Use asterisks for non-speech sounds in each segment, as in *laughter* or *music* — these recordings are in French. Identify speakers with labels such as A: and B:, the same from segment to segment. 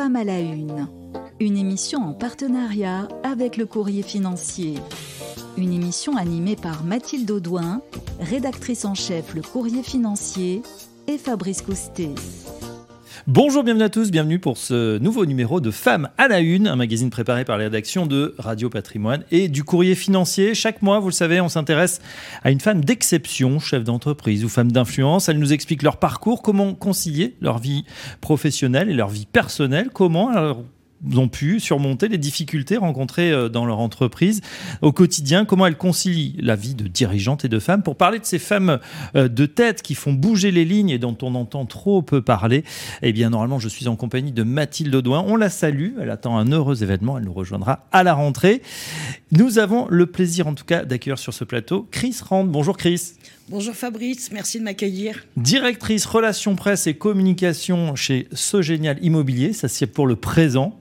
A: Femmes à la Une, une émission en partenariat avec le Courrier financier. Une émission animée par Mathilde Audouin, rédactrice en chef Le Courrier financier, et Fabrice Coustet.
B: Bonjour, bienvenue à tous, bienvenue pour ce nouveau numéro de Femmes à la Une, un magazine préparé par les rédactions de Radio Patrimoine et du Courrier Financier. Chaque mois, vous le savez, on s'intéresse à une femme d'exception, chef d'entreprise ou femme d'influence. Elle nous explique leur parcours, comment concilier leur vie professionnelle et leur vie personnelle, comment ont pu surmonter les difficultés rencontrées euh, dans leur entreprise au quotidien, comment elles concilient la vie de dirigeante et de femme. Pour parler de ces femmes euh, de tête qui font bouger les lignes et dont on entend trop peu parler, eh bien normalement je suis en compagnie de Mathilde Audouin. On la salue, elle attend un heureux événement, elle nous rejoindra à la rentrée. Nous avons le plaisir en tout cas d'accueillir sur ce plateau Chris Rand. Bonjour Chris.
C: Bonjour Fabrice, merci de m'accueillir.
B: Directrice relations presse et communication chez Sogénial Immobilier, ça c'est pour le présent.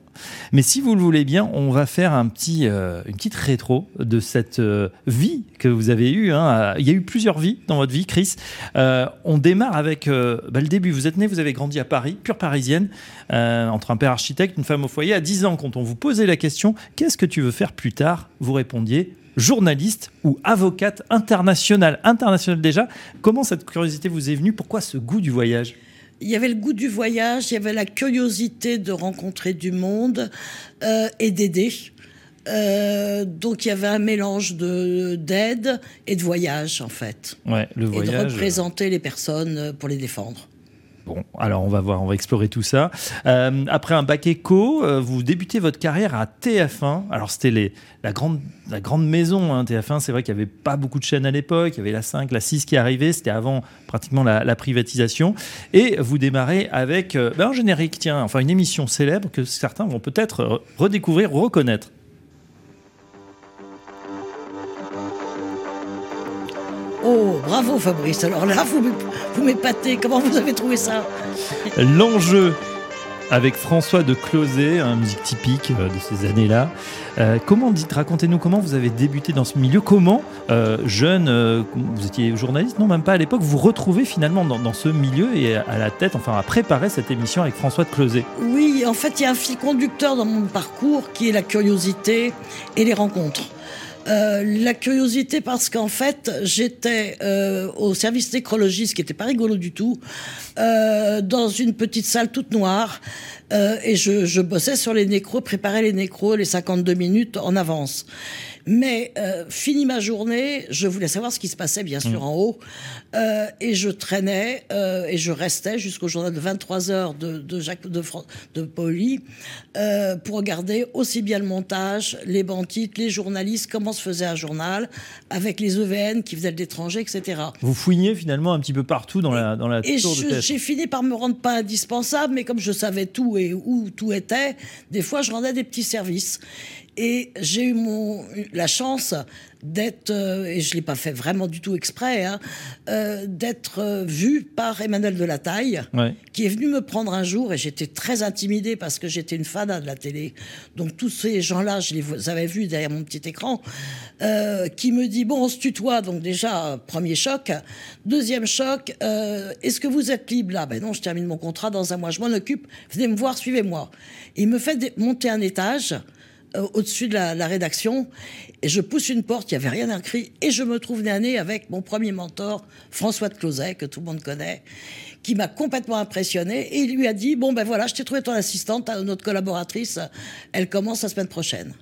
B: Mais si vous le voulez bien, on va faire un petit, euh, une petite rétro de cette euh, vie que vous avez eue. Hein. Il y a eu plusieurs vies dans votre vie, Chris. Euh, on démarre avec bah, le début. Vous êtes né, vous avez grandi à Paris, pure parisienne, entre un père architecte, une femme au foyer. À 10 ans, quand on vous posait la question, qu'est-ce que tu veux faire plus tard Vous répondiez journaliste ou avocate internationale. Internationale déjà. Comment cette curiosité vous est venue? Pourquoi ce goût du voyage?
C: Il y avait le goût du voyage, il y avait la curiosité de rencontrer du monde euh, et d'aider. Euh, donc il y avait un mélange de d'aide et de voyage en fait.
B: Ouais, le voyage.
C: Et de représenter les personnes pour les défendre.
B: Bon, alors on va voir, on va explorer tout ça. Euh, après un bac éco, euh, vous débutez votre carrière à TF1. Alors c'était la grande, la grande maison, hein, TF1. C'est vrai qu'il n'y avait pas beaucoup de chaînes à l'époque. Il y avait la 5, la 6 qui arrivait. C'était avant pratiquement la, privatisation. Et vous démarrez avec euh, ben, un générique, tiens, enfin une émission célèbre que certains vont peut-être redécouvrir ou reconnaître.
C: Oh, bravo Fabrice. Alors là, vous, vous m'épatez. Comment vous avez trouvé ça?
B: L'enjeu avec François de Closet, un musique typique euh, de ces années-là. Euh, comment dites, racontez-nous comment vous avez débuté dans ce milieu, comment euh, jeune, vous étiez journaliste, non même pas à l'époque, vous retrouvez finalement dans, dans, ce milieu et à la tête, enfin à préparer cette émission avec François de Closet.
C: Oui, en fait, il y a un fil conducteur dans mon parcours qui est la curiosité et les rencontres. Euh, la curiosité parce qu'en fait j'étais euh, au service nécrologie, ce qui n'était pas rigolo du tout, euh, dans une petite salle toute noire et je, je, bossais sur les nécros, préparais les nécros les 52 minutes en avance. Mais euh, fini ma journée, je voulais savoir ce qui se passait bien sûr mm. en haut. Euh, et je traînais euh, et je restais jusqu'au journal de 23 heures de, de Jacques de, de Poli pour regarder aussi bien le montage, les banquiers, les journalistes, comment se faisait un journal, avec les EVN qui faisaient de l'étranger, etc.
B: Vous fouiniez finalement un petit peu partout dans la, dans la
C: et tour de J'ai fini par me rendre pas indispensable, mais comme je savais tout et où tout était, des fois je rendais des petits services. Et j'ai eu mon, la chance d'être, euh, et je ne l'ai pas fait vraiment du tout exprès, hein, euh, d'être euh, vu par Emmanuel de la Taille, qui est venu me prendre un jour, et j'étais très intimidée parce que j'étais une fan de la télé. Donc tous ces gens-là, je les avais vus derrière mon petit écran, qui me dit, bon, on se tutoie, donc déjà, premier choc. Deuxième choc, est-ce que vous êtes libre là? Ben non, je termine mon contrat dans un mois, je m'en occupe, venez me voir, suivez-moi. Il me fait monter un étage. Euh, au-dessus de la, rédaction et je pousse une porte, il n'y avait rien écrit et je me trouve nez à avec mon premier mentor, François de Closet, que tout le monde connaît, qui m'a complètement impressionné et il lui a dit, bon ben voilà, je t'ai trouvé ton assistante, notre collaboratrice, elle commence la semaine prochaine.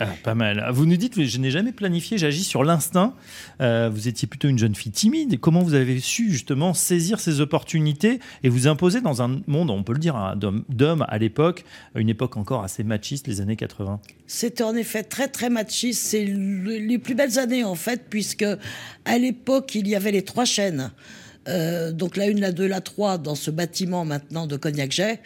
B: Ah, pas mal. Vous nous dites, je n'ai jamais planifié, j'agis sur l'instinct. Euh, vous étiez plutôt une jeune fille timide. Comment vous avez su justement saisir ces opportunités et vous imposer dans un monde, on peut le dire, hein, d'hommes à l'époque, une époque encore assez machiste, les années 80
C: C'était en effet très très machiste. C'est les plus belles années en fait, puisque à l'époque, il y avait les trois chaînes. Euh, donc la une, la deux, la trois dans ce bâtiment maintenant de Cognac-Jet.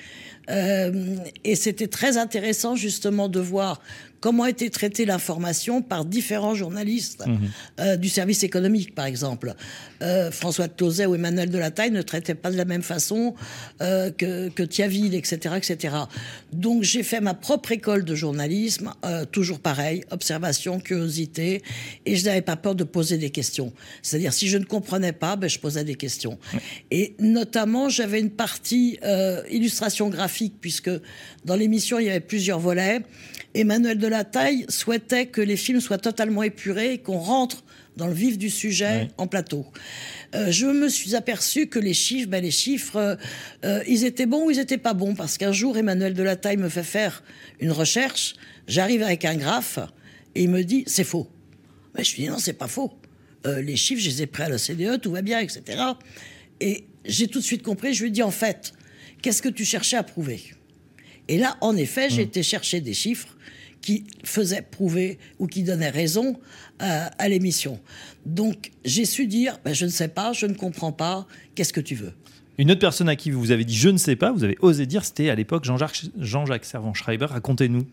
C: Euh, et c'était très intéressant justement de voir comment était traitée l'information par différents journalistes mhm. euh, du service économique, par exemple. Euh, François de Closet ou Emmanuel de la Taille ne traitaient pas de la même façon euh, que, que Thiaville, etc., etc. Donc j'ai fait ma propre école de journalisme, toujours pareil, observation, curiosité, et je n'avais pas peur de poser des questions. C'est-à-dire si je ne comprenais pas, ben, je posais des questions. Et notamment, j'avais une partie illustration graphique puisque dans l'émission, il y avait plusieurs volets. Emmanuel Delataille souhaitait que les films soient totalement épurés et qu'on rentre dans le vif du sujet en plateau. Euh, je me suis aperçu que les chiffres, ben les chiffres, euh, euh, ils étaient bons ou ils étaient pas bons, parce qu'un jour, Emmanuel Delataille me fait faire une recherche, j'arrive avec un graphe, et il me dit, c'est faux. Mais je lui dis, non, c'est pas faux. les chiffres, je les ai pris à la CDE, tout va bien, etc. Et j'ai tout de suite compris, je lui ai dit, en fait, qu'est-ce que tu cherchais à prouver? Et là, en effet, j'ai mmh. été chercher des chiffres qui faisait prouver ou qui donnait raison à, l'émission. Donc j'ai su dire, ben, je ne sais pas, je ne comprends pas, qu'est-ce que tu veux
B: une autre personne à qui vous avez dit je ne sais pas, vous avez osé dire, c'était à l'époque Jean-Jacques Jean Servan-Schreiber. Racontez-nous.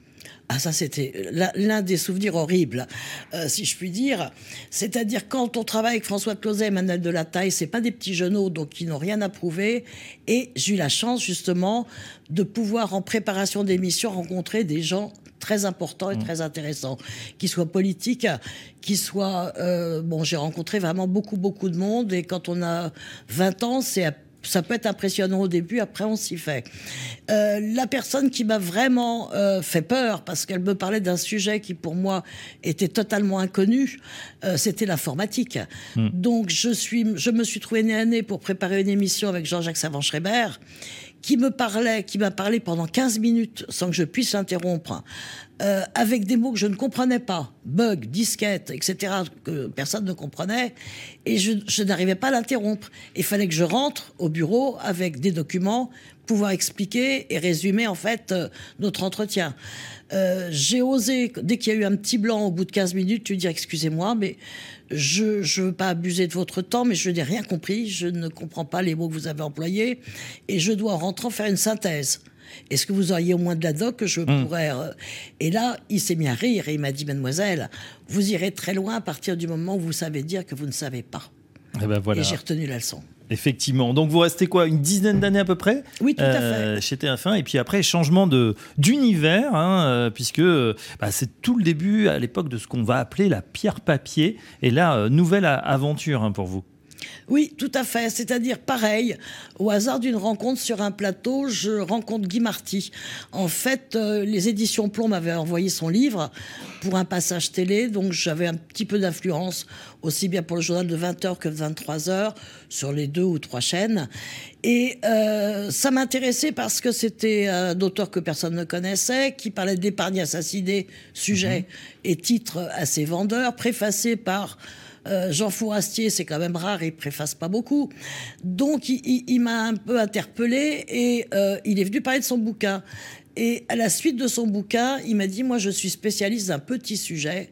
C: Ah ça c'était l'un des souvenirs horribles, euh, si je puis dire. C'est-à-dire quand on travaille avec François Closet et Manuel de la Taille, c'est pas des petits genoux donc qui n'ont rien à prouver. Et j'ai eu la chance justement de pouvoir en préparation d'émission rencontrer des gens très important et mm. très intéressant, qui soit politique, qui soit... Euh, bon, j'ai rencontré vraiment beaucoup, beaucoup de monde, et quand on a 20 ans, c'est ça peut être impressionnant au début, après on s'y fait. Euh, la personne qui m'a vraiment euh, fait peur, parce qu'elle me parlait d'un sujet qui pour moi était totalement inconnu, c'était l'informatique. Mm. Donc je, suis, je me suis trouvé nez à nez pour préparer une émission avec Jean-Jacques Savant-Schreiber, qui me parlait, qui m'a parlé pendant 15 minutes sans que je puisse l'interrompre, euh, avec des mots que je ne comprenais pas, bug, disquette, etc., que personne ne comprenait, et je, n'arrivais pas à l'interrompre. Il fallait que je rentre au bureau avec des documents, pouvoir expliquer et résumer en fait euh, notre entretien. Euh, j'ai osé, dès qu'il y a eu un petit blanc au bout de 15 minutes, tu dire excusez-moi, mais je ne veux pas abuser de votre temps, mais je n'ai rien compris, je ne comprends pas les mots que vous avez employés, et je dois en rentrant faire une synthèse. Est-ce que vous auriez au moins de la doc que je hmm. pourrais... Euh, et là, il s'est mis à rire et il m'a dit, mademoiselle, vous irez très loin à partir du moment où vous savez dire que vous ne savez pas.
B: Eh ben voilà.
C: Et j'ai retenu la leçon.
B: Effectivement. Donc vous restez quoi Une dizaine d'années à peu près?
C: Oui, tout à euh,
B: fait. Chez TF1. Et puis après, changement d'univers, hein, euh, puisque bah, c'est tout le début à l'époque de ce qu'on va appeler la pierre-papier. Et là, euh, nouvelle aventure hein, pour vous.
C: Oui, tout à fait. C'est-à-dire, pareil, au hasard d'une rencontre sur un plateau, je rencontre Guy Marty. En fait, euh, les éditions Plomb m'avaient envoyé son livre pour un passage télé, donc j'avais un petit peu d'influence, aussi bien pour le journal de 20h que de 23h, sur les deux ou trois chaînes. Et euh, ça m'intéressait parce que c'était un auteur que personne ne connaissait, qui parlait d'épargne assassinée, sujet mhm. et titre assez vendeur, préfacé par euh, Jean Fourastier, c'est quand même rare, il préface pas beaucoup. Donc, il, m'a un peu interpellé et euh, il est venu parler de son bouquin. Et à la suite de son bouquin, il m'a dit, moi, je suis spécialiste d'un petit sujet.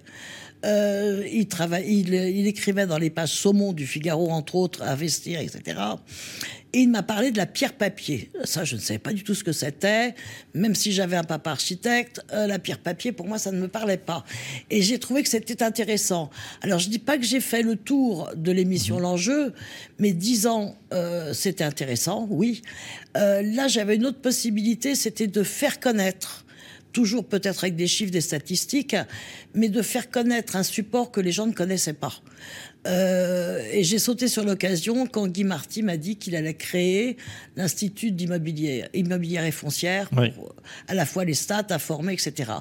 C: Euh, il, travaille, il, il, écrivait dans les pages saumon du Figaro, entre autres, à Vestir, etc. Et il m'a parlé de la pierre-papier. Ça, je ne savais pas du tout ce que c'était. Même si j'avais un papa architecte, euh, la pierre-papier, pour moi, ça ne me parlait pas. Et j'ai trouvé que c'était intéressant. Alors, je ne dis pas que j'ai fait le tour de l'émission mhm. L'Enjeu, mais dix ans, euh, c'était intéressant, oui. Là, j'avais une autre possibilité, c'était de faire connaître toujours peut-être avec des chiffres, des statistiques, mais de faire connaître un support que les gens ne connaissaient pas. Euh, et j'ai sauté sur l'occasion quand Guy Marty m'a dit qu'il allait créer l'Institut d'immobilier immobilière et foncière, pour à la fois les stats à former, etc.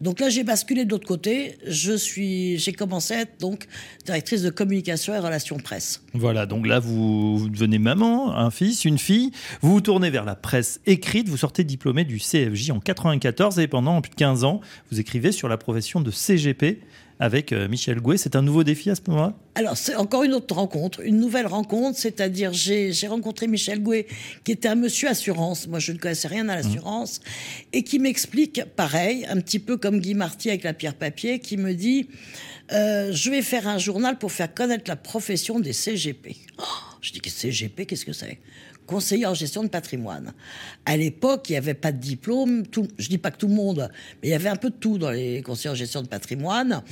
C: Donc là, j'ai basculé de l'autre côté. Je suis, j'ai commencé à être donc directrice de communication et relations presse.
B: Voilà, donc là, vous, devenez maman, un fils, une fille. Vous vous tournez vers la presse écrite. Vous sortez diplômé du CFJ en 94 et pendant plus de 15 ans, vous écrivez sur la profession de CGP avec euh, Michel Gouet. C'est un nouveau défi à ce moment-là?
C: Alors, c'est encore une autre rencontre, une nouvelle rencontre, c'est-à-dire j'ai rencontré Michel Gouet, qui était un monsieur assurance, moi je ne connaissais rien à l'assurance, et qui m'explique, pareil, un petit peu comme Guy Marty avec la pierre papier, qui me dit, euh, je vais faire un journal pour faire connaître la profession des CGP. Oh, je dis, CGP, qu'est-ce que c'est? Conseiller en gestion de patrimoine. À l'époque, il n'y avait pas de diplôme. Tout, je dis pas que tout le monde, mais il y avait un peu de tout dans les conseillers en gestion de patrimoine.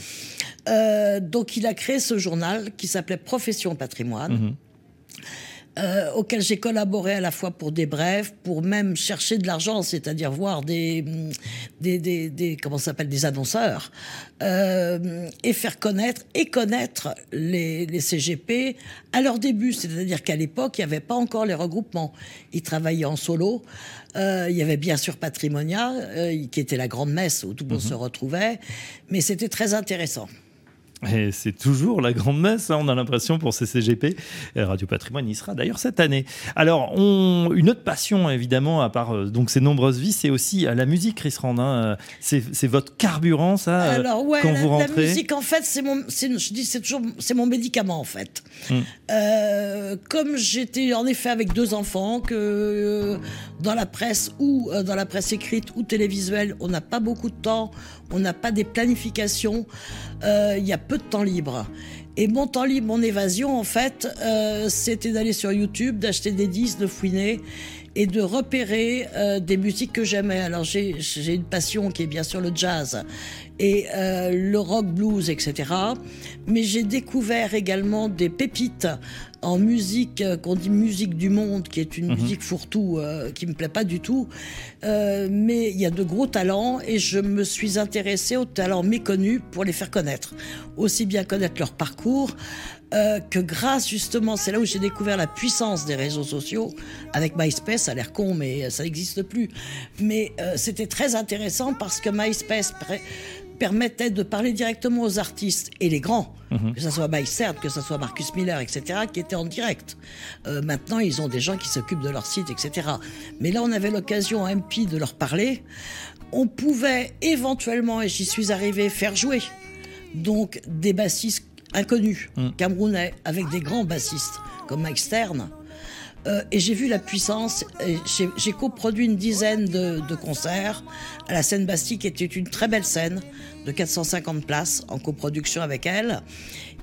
C: Euh, donc, il a créé ce journal qui s'appelait Profession Patrimoine. Mhm. Euh, auxquels j'ai collaboré à la fois pour des brèves, pour même chercher de l'argent, c'est-à-dire voir des, des, des, des comment s'appelle des annonceurs euh, et faire connaître et connaître les, les CGP à leur début, c'est-à-dire qu'à l'époque il n'y avait pas encore les regroupements, ils travaillaient en solo. Euh, il y avait bien sûr Patrimonia, qui était la grande messe où tout le monde se retrouvait, mais c'était très intéressant.
B: Et c'est toujours la grande messe, hein, on a l'impression pour CCGP. Euh, Radio Patrimoine y sera d'ailleurs cette année. Alors, on, une autre passion, évidemment, à part euh, donc ces nombreuses vies, c'est aussi euh, la musique, Chris Rand. Hein. C'est, c'est votre carburant, ça,
C: Alors, ouais,
B: quand
C: la,
B: vous rentrez
C: la musique, en fait, c'est mon, je dis, c'est toujours, c'est mon médicament, en fait. Euh, comme j'étais en effet avec deux enfants, que euh, dans la presse ou euh, dans la presse écrite ou télévisuelle, on n'a pas beaucoup de temps, on n'a pas des planifications, euh, il y a peu de temps libre. Et mon temps libre, mon évasion, en fait, euh, c'était d'aller sur YouTube, d'acheter des disques, de fouiner et de repérer euh, des musiques que j'aimais. Alors j'ai j'ai une passion qui est bien sûr le jazz et euh, le rock blues, etc. Mais j'ai découvert également des pépites en musique euh, qu'on dit musique du monde, qui est une musique fourre-tout euh, qui me plaît pas du tout. Euh, mais il y a de gros talents et je me suis intéressée aux talents méconnus pour les faire connaître. Aussi bien connaître leur parcours euh, que grâce justement, c'est là où j'ai découvert la puissance des réseaux sociaux avec MySpace. Ça a l'air con, mais ça n'existe plus. Mais euh, c'était très intéressant parce que MySpace permettait de parler directement aux artistes et les grands, que ce soit Stern, que ce soit Marcus Miller, etc., qui étaient en direct. Euh, maintenant, ils ont des gens qui s'occupent de leur site, etc. Mais là, on avait l'occasion à MP de leur parler. On pouvait éventuellement, et j'y suis arrivé, faire jouer donc des bassistes inconnus, camerounais, avec des grands bassistes comme Mike Stern. Euh, et j'ai vu la puissance. J'ai coproduit une dizaine de, de concerts à la scène Bastille, qui était une très belle scène de 450 places en coproduction avec elle.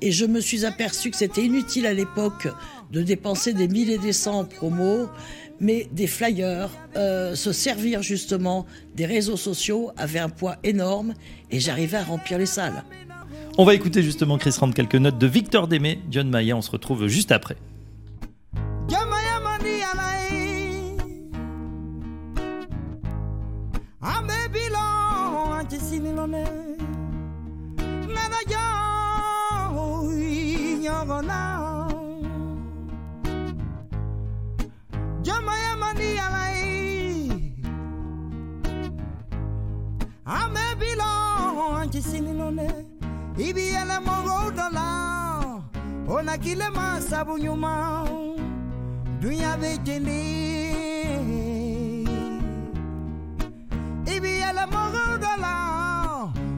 C: Et je me suis aperçu que c'était inutile à l'époque de dépenser des milliers des cents en promo, mais des flyers, euh, se servir justement des réseaux sociaux avait un poids énorme et j'arrivais à remplir les salles.
B: On va écouter justement, Chris Rand, quelques notes de Victor Démé, John Maya. On se retrouve juste après.
D: ibiela mongo dola ona kile masabu nyuma dunya bejendi ibiela mongo dola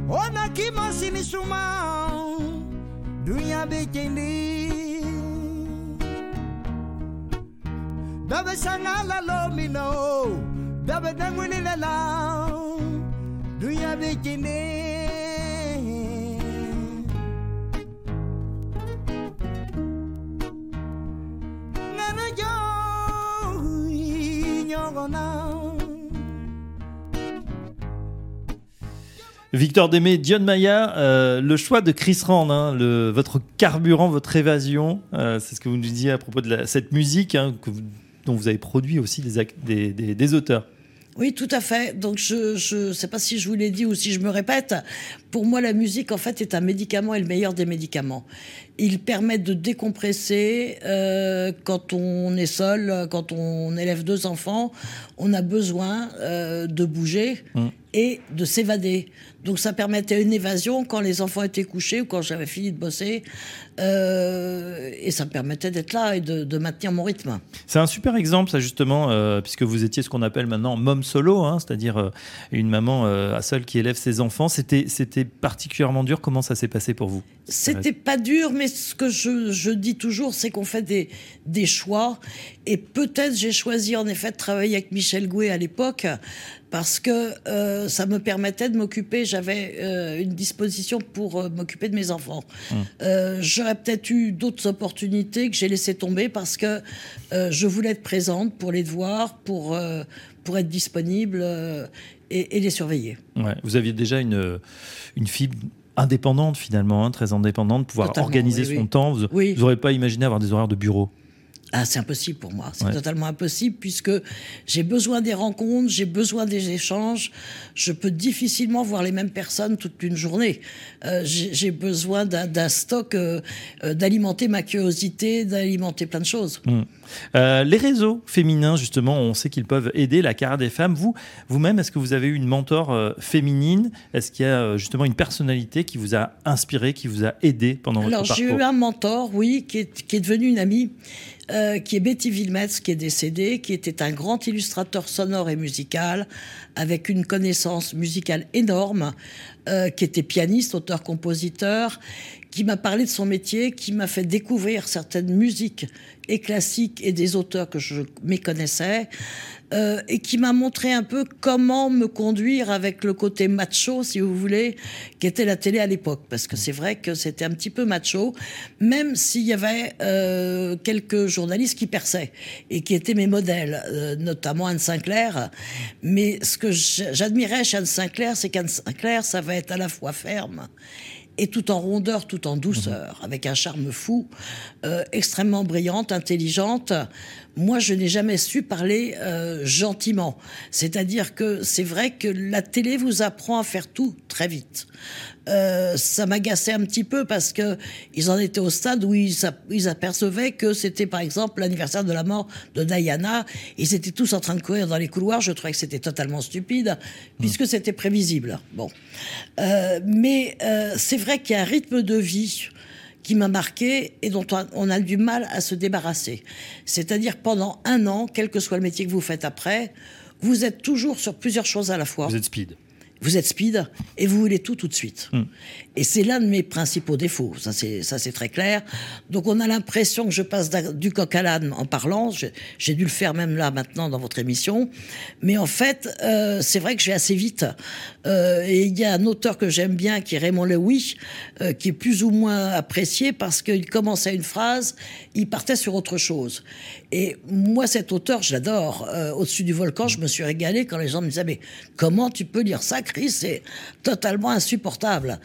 D: ona kimasini suma dunya bejendi dabe sangala lomino dabe dangwilila dunya bejendi
B: Victor Démé, John Maya, le choix de Chris Rand, hein, le, votre carburant, votre évasion, euh, c'est ce que vous nous disiez à propos de cette musique hein, que dont vous avez produit aussi des, des- des auteurs.
C: Oui, tout à fait. Donc je ne sais pas si je vous l'ai dit ou si je me répète. Pour moi, la musique, en fait, est un médicament et le meilleur des médicaments. Il permet de décompresser euh, quand on est seul, quand on élève deux enfants. On a besoin euh, de bouger et de s'évader. Donc ça permettait une évasion quand les enfants étaient couchés ou quand j'avais fini de bosser. Euh, et ça me permettait d'être là et de, de maintenir mon rythme.
B: C'est un super exemple, ça justement, euh, puisque vous étiez ce qu'on appelle maintenant mom solo, hein, c'est-à-dire euh, une maman euh, seule qui élève ses enfants. C'était, c'était particulièrement dur. Comment ça s'est passé pour vous?
C: C'était pas dur, mais ce que je, je dis toujours, c'est qu'on fait des, des choix. Et peut-être j'ai choisi en effet de travailler avec Michel Gouet à l'époque, parce que euh, ça me permettait de m'occuper, j'avais euh, une disposition pour euh, m'occuper de mes enfants. Euh, J'aurais peut-être eu d'autres opportunités que j'ai laissé tomber parce que je voulais être présente pour les devoirs, pour, pour être disponible et, et les surveiller.
B: Ouais, Vous aviez déjà une, une fibre indépendante finalement, hein, très indépendante, pouvoir
C: Totalement,
B: organiser
C: oui,
B: son
C: oui.
B: temps. Vous
C: Oui.
B: n'aurez pas imaginé avoir des horaires de bureau
C: Ah, c'est impossible pour moi. C'est
B: Ouais.
C: totalement impossible puisque j'ai besoin des rencontres, j'ai besoin des échanges. Je peux difficilement voir les mêmes personnes toute une journée. Euh, j'ai besoin d'un stock, euh, euh, d'alimenter ma curiosité, d'alimenter plein de choses.
B: Euh, les réseaux féminins, justement, on sait qu'ils peuvent aider la carrière des femmes. Vous, vous-même, est-ce que vous avez eu une mentor euh, féminine? Est-ce qu'il y a euh, justement une personnalité qui vous a inspiré, qui vous a aidé pendant
C: Alors
B: votre
C: j'ai
B: parcours?
C: eu un mentor, oui, qui est, qui est devenu une amie, qui est Betty Wilmetz, qui est décédée, qui était un grand illustrateur sonore et musical, avec une connaissance musicale énorme, qui était pianiste, auteur-compositeur, qui m'a parlé de son métier, qui m'a fait découvrir certaines musiques et classiques et des auteurs que je méconnaissais, euh, et qui m'a montré un peu comment me conduire avec le côté macho, si vous voulez, qui était la télé à l'époque. Parce que c'est vrai que c'était un petit peu macho, même s'il y avait euh, quelques journalistes qui perçaient et qui étaient mes modèles, euh, notamment Anne Sinclair. Mais ce que j'admirais chez Anne Sinclair, c'est qu'Anne Sinclair, ça va être à la fois ferme et tout en rondeur, tout en douceur, avec un charme fou, extrêmement brillante, intelligente. Moi, je n'ai jamais su parler euh, gentiment. C'est-à-dire que c'est vrai que la télé vous apprend à faire tout très vite. Euh, ça m'agaçait un petit peu parce que ils en étaient au stade où ils, apercevaient que c'était par exemple l'anniversaire de la mort de Diana. Ils étaient tous en train de courir dans les couloirs. Je trouvais que c'était totalement stupide puisque c'était prévisible. Bon, Euh, mais c'est vrai qu'il y a un rythme de vie qui m'a marqué et dont on- a du mal à se débarrasser. C'est-à-dire pendant un an, quel que soit le métier que vous faites après, vous êtes toujours sur plusieurs choses à la fois.
B: Vous êtes speed.
C: Vous êtes speed et vous voulez tout tout de suite. Et c'est l'un de mes principaux défauts. Ça c'est très clair. Donc on a l'impression que je passe du coq à l'âne en parlant. J'ai dû le faire même là maintenant dans votre émission. Mais en fait, euh, c'est vrai que je vais assez vite. Euh, et il y a un auteur que j'aime bien qui est Raymond Lewy, euh, qui est plus ou moins apprécié parce qu'il commençait une phrase, il partait sur autre chose. Et moi, cet auteur, je l'adore. Euh, Au-dessus du volcan, je me suis régalé quand les gens me disaient Mais comment tu peux lire ça, Chris? C'est totalement insupportable.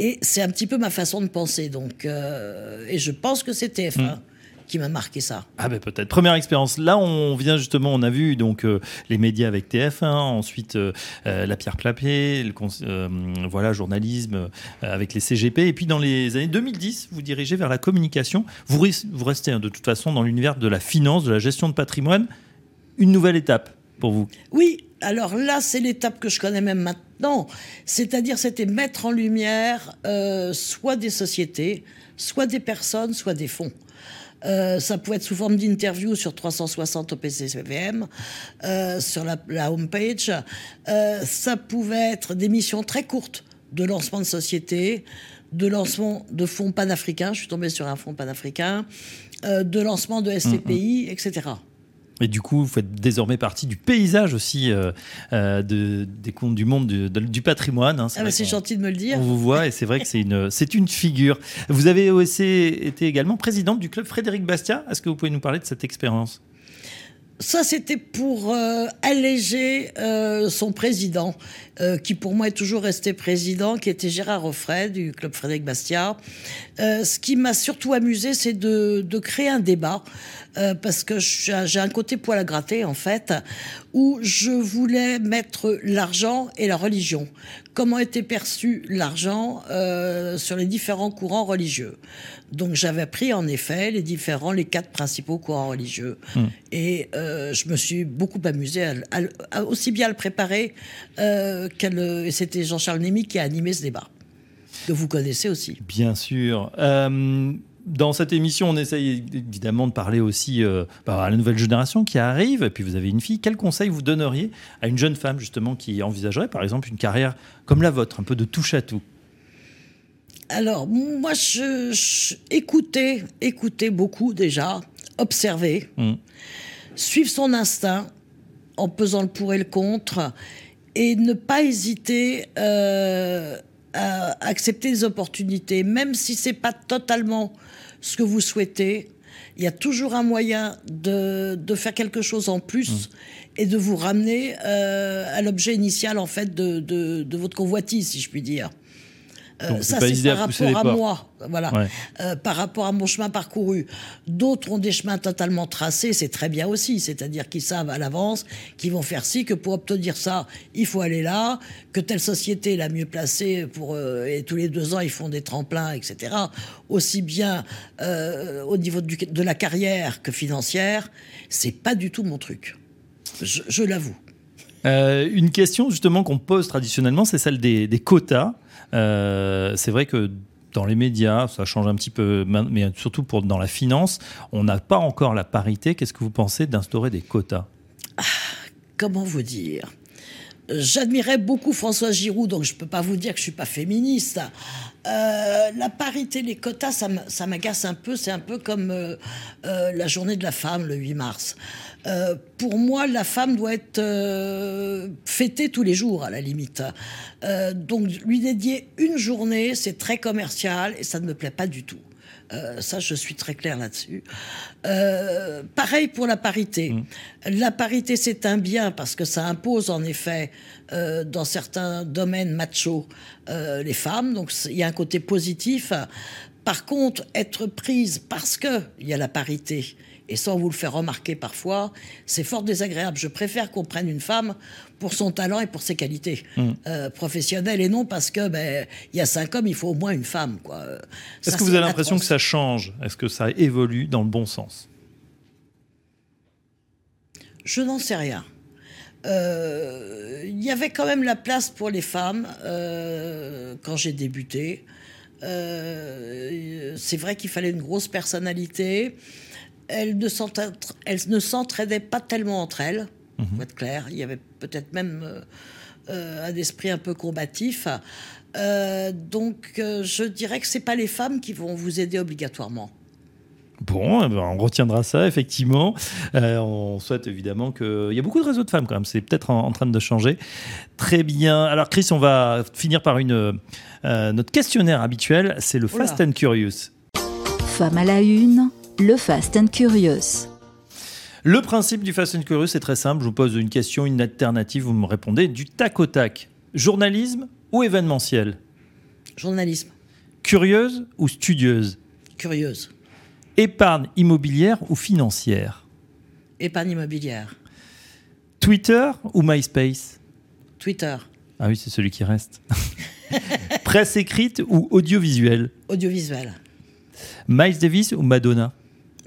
C: Et c'est un petit peu ma façon de penser. Donc, euh, et je pense que c'est TF1 qui m'a marqué ça.
B: Ah ben peut-être. Première expérience. Là, on vient justement, on a vu donc euh, les médias avec TF1, ensuite euh, euh, la Pierre Clapet, le euh, voilà journalisme avec les CGP, et puis dans les années 2010, vous dirigez vers la communication. Vous, res- vous restez hein, de toute façon dans l'univers de la finance, de la gestion de patrimoine. Une nouvelle étape pour vous.
C: Oui, alors là, c'est l'étape que je connais même maintenant. C'est-à-dire, c'était mettre en lumière soit des sociétés, soit des personnes, soit des fonds. Euh, ça pouvait être sous forme d'interview sur 360 au PCCVM, euh, sur la, la homepage. Euh, ça pouvait être des missions très courtes de lancement de sociétés, de lancement de fonds panafricains. Je suis tombée sur un fonds panafricain, euh, de lancement de SCPI, etc.
B: Et du coup, vous faites désormais partie du paysage aussi euh, euh, de, des comptes du monde du, patrimoine. hein.
C: Ah, bah, c'est gentil de me le dire.
B: On vous voit et c'est vrai que c'est une, *laughs* c'est une figure. Vous avez aussi été également présidente du club Frédéric Bastia. Est-ce que vous pouvez nous parler de cette expérience?
C: Ça, c'était pour euh, alléger euh, son président, euh, qui pour moi est toujours resté président, qui était Gérard Offray du club Frédéric Bastia. Euh, ce qui m'a surtout amusé, c'est de, de créer un débat, euh, parce que j'ai un côté poil à gratter, en fait, où je voulais mettre l'argent et la religion. Comment était perçu l'argent euh, sur les différents courants religieux? Donc j'avais pris en effet les différents, les quatre principaux courants religieux. Et euh, je me suis beaucoup amusée à, à- à- aussi bien à le préparer qu'à le. Et c'était Jean-Charles Némy qui a animé ce débat, que vous connaissez aussi.
B: Bien sûr. Euh, dans cette émission, on essaye évidemment de parler aussi euh, bah, à la nouvelle génération qui arrive. Et puis vous avez une fille. Quel conseil vous donneriez à une jeune femme justement qui envisagerait par exemple une carrière comme la vôtre, un peu de touche à tout?
C: Alors, moi, je, je écoutez, écoutez beaucoup déjà, observer,
B: Mm.
C: suivre son instinct en pesant le pour et le contre, et ne pas hésiter euh, à accepter les opportunités, même si c'est pas totalement ce que vous souhaitez. Il y a toujours un moyen de, de faire quelque chose en plus et de vous ramener euh, à l'objet initial en fait de, de, de votre convoitise, si je puis dire. Euh,
B: Donc,
C: ça, c'est par rapport à moi, voilà,
B: Ouais.
C: Euh, par rapport à mon chemin parcouru. D'autres ont des chemins totalement tracés, c'est très bien aussi, c'est-à-dire qu'ils savent à l'avance qu'ils vont faire ci, que pour obtenir ça, il faut aller là, que telle société est la mieux placée pour euh, et tous les deux ans ils font des tremplins, etc. Aussi bien euh, au niveau du- de la carrière que financière, c'est pas du tout mon truc. Je, je l'avoue.
B: Euh, une question justement qu'on pose traditionnellement, c'est celle des, des quotas. Euh, c'est vrai que dans les médias, ça change un petit peu, mais surtout dans la finance, on n'a pas encore la parité. Qu'est-ce que vous pensez d'instaurer des quotas?
C: Comment vous dire? J'admirais beaucoup François Giroud, donc je peux pas vous dire que je suis pas féministe. Euh, la parité, les quotas, ça m'agace un peu. C'est un peu comme euh, euh, la journée de la femme, le 8 mars. Pour moi, la femme doit être fêtée tous les jours, à la limite. Donc, lui dédier une journée, c'est très commercial et ça ne me plaît pas du tout. Euh, ça, je suis très clair là-dessus. Euh, pareil pour la parité. La parité, c'est un bien parce que ça impose en effet, euh, dans certains domaines machos, les femmes. Donc il y a un côté positif. Par contre, être prise parce que il y a la parité et sans vous le faire remarquer parfois, c'est fort désagréable. Je préfère qu'on prenne une femme pour son talent et pour ses qualités euh, professionnelles et non parce que ben il y a cinq hommes, il faut au moins une femme. quoi. Euh,
B: Est-ce que vous avez l'impression que ça change? Est-ce que ça évolue dans le bon sens?
C: Je n'en sais rien. Euh, Il y avait quand même la place pour les femmes euh, quand j'ai débuté. C'est vrai qu'il fallait une grosse personnalité. Elles ne s'entra- elles ne s'entraidaient pas tellement entre elles, pour être clair. Il y avait peut-être même euh, euh, un esprit un peu combatif. Euh, donc, euh, je dirais que c'est pas les femmes qui vont vous aider obligatoirement.
B: Bon, eh ben, on retiendra ça, effectivement. Euh, on souhaite évidemment que. Il y a beaucoup de réseaux de femmes quand même, c'est peut-être en, en train de changer. Très bien. Alors, Chris, on va finir par une, euh, notre questionnaire habituel c'est le
C: Oula.
B: Fast and Curious.
A: Femme à la une, le Fast and Curious.
B: Le principe du Fast and Curious est très simple. Je vous pose une question, une alternative, vous me répondez du tac au tac. Journalisme ou événementiel?
C: Journalisme,
B: Curieuse ou studieuse?
C: Curieuse,
B: Épargne immobilière ou financière?
C: Épargne immobilière,
B: Twitter ou MySpace?
C: Twitter,
B: Ah oui, c'est celui qui reste. *laughs* Presse écrite ou audiovisuelle?
C: Audiovisuel,
B: Miles Davis ou Madonna?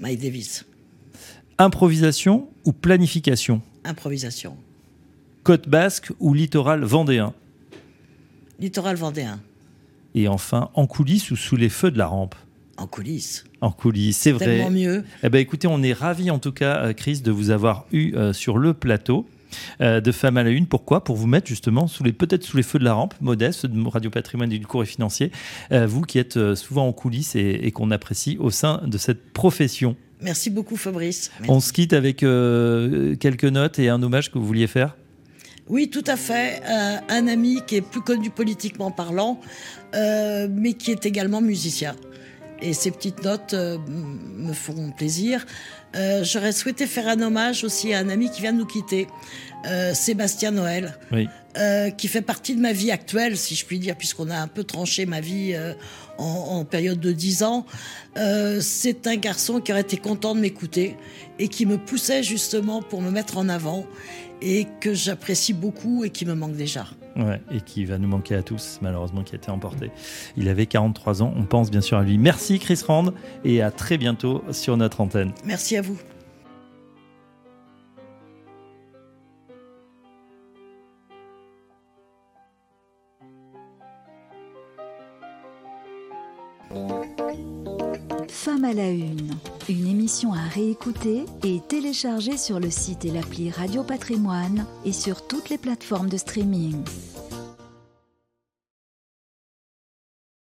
C: Mike Davis,
B: Improvisation ou planification?
C: Improvisation,
B: Côte basque ou littoral vendéen?
C: Littoral vendéen,
B: Et enfin, en coulisses ou sous les feux de la rampe?
C: En coulisses.
B: En coulisses, c'est vrai.
C: Tellement mieux.
B: Eh ben, écoutez, on est ravis en tout cas, euh, Chris, de vous avoir eu euh, sur le plateau euh, de Femmes à la Une. Pourquoi? Pour vous mettre justement sous les peut-être sous les feux de la rampe, modeste, de Radio Patrimoine et du courrier financier. Euh, vous qui êtes euh, souvent en coulisses et, et qu'on apprécie au sein de cette profession.
C: Merci beaucoup, Fabrice. Merci.
B: On se quitte avec euh, quelques notes et un hommage que vous vouliez faire?
C: Oui, tout à fait. Un ami qui est plus connu politiquement parlant, mais qui est également musicien. Et ces petites notes euh, me font plaisir. Euh, J'aurais souhaité faire un hommage aussi à un ami qui vient de nous quitter, euh, Sébastien Noël.
B: Oui.
C: euh, qui fait partie de ma vie actuelle, si je puis dire, puisqu'on a un peu tranché ma vie en, en période de 10 ans. Euh, c'est un garçon qui aurait été content de m'écouter et qui me poussait justement pour me mettre en avant et que j'apprécie beaucoup et qui me manque déjà.
B: Ouais, et qui va nous manquer à tous, malheureusement, qui a été emporté. Il avait 43 ans, on pense bien sûr à lui. Merci Chris Rand, et à très bientôt sur notre antenne.
C: Merci à vous.
A: À la une, une émission à réécouter et télécharger sur le site et l'appli Radio Patrimoine et sur toutes les plateformes de streaming.